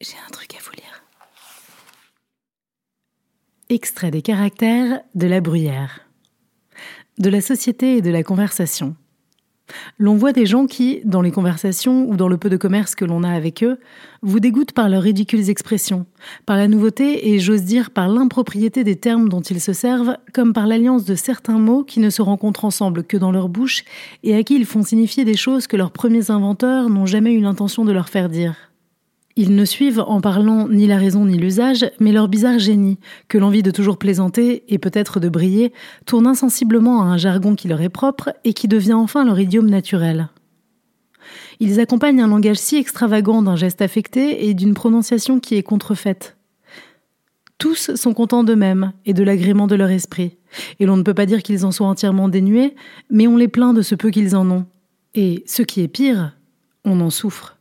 J'ai un truc à vous lire. Extrait des caractères de la bruyère. De la société et de la conversation. L'on voit des gens qui, dans les conversations ou dans le peu de commerce que l'on a avec eux, vous dégoûtent par leurs ridicules expressions, par la nouveauté et j'ose dire par l'impropriété des termes dont ils se servent, comme par l'alliance de certains mots qui ne se rencontrent ensemble que dans leur bouche et à qui ils font signifier des choses que leurs premiers inventeurs n'ont jamais eu l'intention de leur faire dire. Ils ne suivent en parlant ni la raison ni l'usage, mais leur bizarre génie, que l'envie de toujours plaisanter et peut-être de briller tourne insensiblement à un jargon qui leur est propre et qui devient enfin leur idiome naturel. Ils accompagnent un langage si extravagant d'un geste affecté et d'une prononciation qui est contrefaite. Tous sont contents d'eux-mêmes et de l'agrément de leur esprit, et l'on ne peut pas dire qu'ils en soient entièrement dénués, mais on les plaint de ce peu qu'ils en ont. Et ce qui est pire, on en souffre.